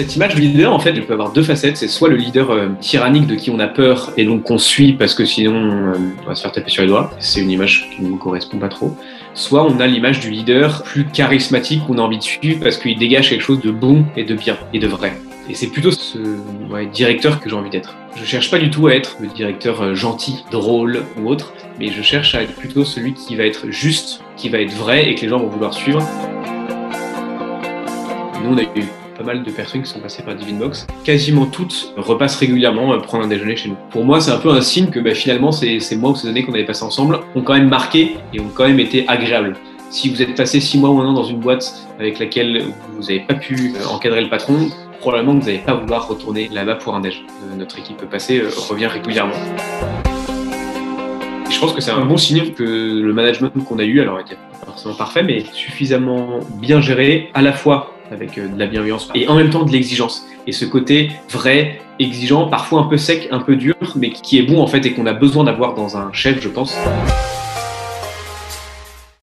cette image de leader, en fait, je peux avoir deux facettes. C'est soit le leader euh, tyrannique de qui on a peur et donc qu'on suit parce que sinon euh, on va se faire taper sur les doigts. C'est une image qui ne nous correspond pas trop. Soit on a l'image du leader plus charismatique qu'on a envie de suivre parce qu'il dégage quelque chose de bon et de bien et de vrai. Et c'est plutôt ce directeur que j'ai envie d'être. Je cherche pas du tout à être le directeur euh, gentil, drôle ou autre, mais je cherche à être plutôt celui qui va être juste, qui va être vrai et que les gens vont vouloir suivre. Nous, on a eu pas mal de personnes qui sont passées par Box. Quasiment toutes repassent régulièrement euh, prendre un déjeuner chez nous. Pour moi, c'est un peu un signe que bah, finalement, ces, mois ou ces années qu'on avait passé ensemble ont quand même marqué et ont quand même été agréables. Si vous êtes passé six mois ou un an dans une boîte avec laquelle vous n'avez pas pu euh, encadrer le patron, probablement vous n'allez pas vouloir retourner là-bas pour un déj. Euh, notre équipe passée revient régulièrement. je pense que c'est un bon signe que le management qu'on a eu, alors était pas forcément parfait, mais suffisamment bien géré, à la fois avec euh, de la bienveillance et en même temps de l'exigence. Et ce côté vrai, exigeant, parfois un peu sec, un peu dur, mais qui est bon en fait et qu'on a besoin d'avoir dans un chef, je pense.